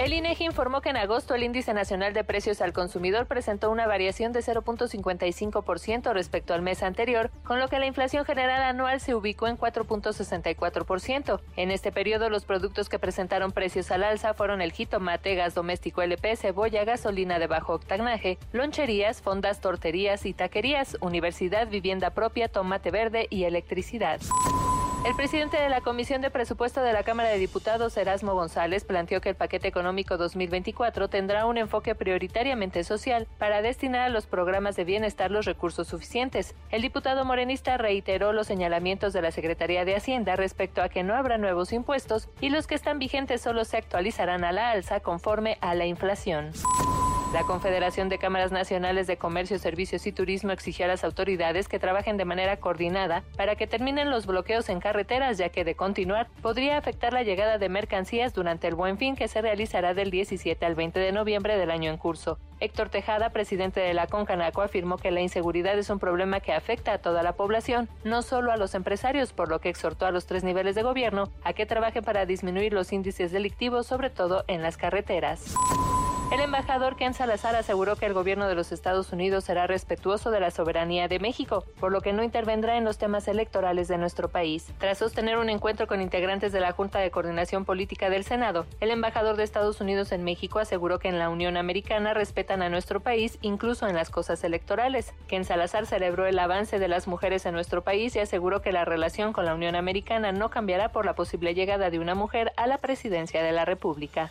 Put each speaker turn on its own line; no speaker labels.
El INEGI informó que en agosto el índice nacional de precios al consumidor presentó una variación de 0.55% respecto al mes anterior, con lo que la inflación general anual se ubicó en 4.64%. En este periodo, los productos que presentaron precios al alza fueron el jitomate, gas doméstico LP, cebolla, gasolina de bajo octanaje, loncherías, fondas, torterías y taquerías, universidad, vivienda propia, tomate verde y electricidad. El presidente de la Comisión de Presupuesto de la Cámara de Diputados, Erasmo González, planteó que el paquete económico 2024 tendrá un enfoque prioritariamente social para destinar a los programas de bienestar los recursos suficientes. El diputado morenista reiteró los señalamientos de la Secretaría de Hacienda respecto a que no habrá nuevos impuestos y los que están vigentes solo se actualizarán a la alza conforme a la inflación. La Confederación de Cámaras Nacionales de Comercio, Servicios y Turismo exigió a las autoridades que trabajen de manera coordinada para que terminen los bloqueos en carreteras, ya que de continuar podría afectar la llegada de mercancías durante el Buen Fin que se realizará del 17 al 20 de noviembre del año en curso. Héctor Tejada, presidente de la Concanaco, afirmó que la inseguridad es un problema que afecta a toda la población, no solo a los empresarios, por lo que exhortó a los tres niveles de gobierno a que trabajen para disminuir los índices delictivos, sobre todo en las carreteras. El embajador Ken Salazar aseguró que el gobierno de los Estados Unidos será respetuoso de la soberanía de México, por lo que no intervendrá en los temas electorales de nuestro país. Tras sostener un encuentro con integrantes de la Junta de Coordinación Política del Senado, el embajador de Estados Unidos en México aseguró que en la Unión Americana respetan a nuestro país incluso en las cosas electorales. Ken Salazar celebró el avance de las mujeres en nuestro país y aseguró que la relación con la Unión Americana no cambiará por la posible llegada de una mujer a la presidencia de la República.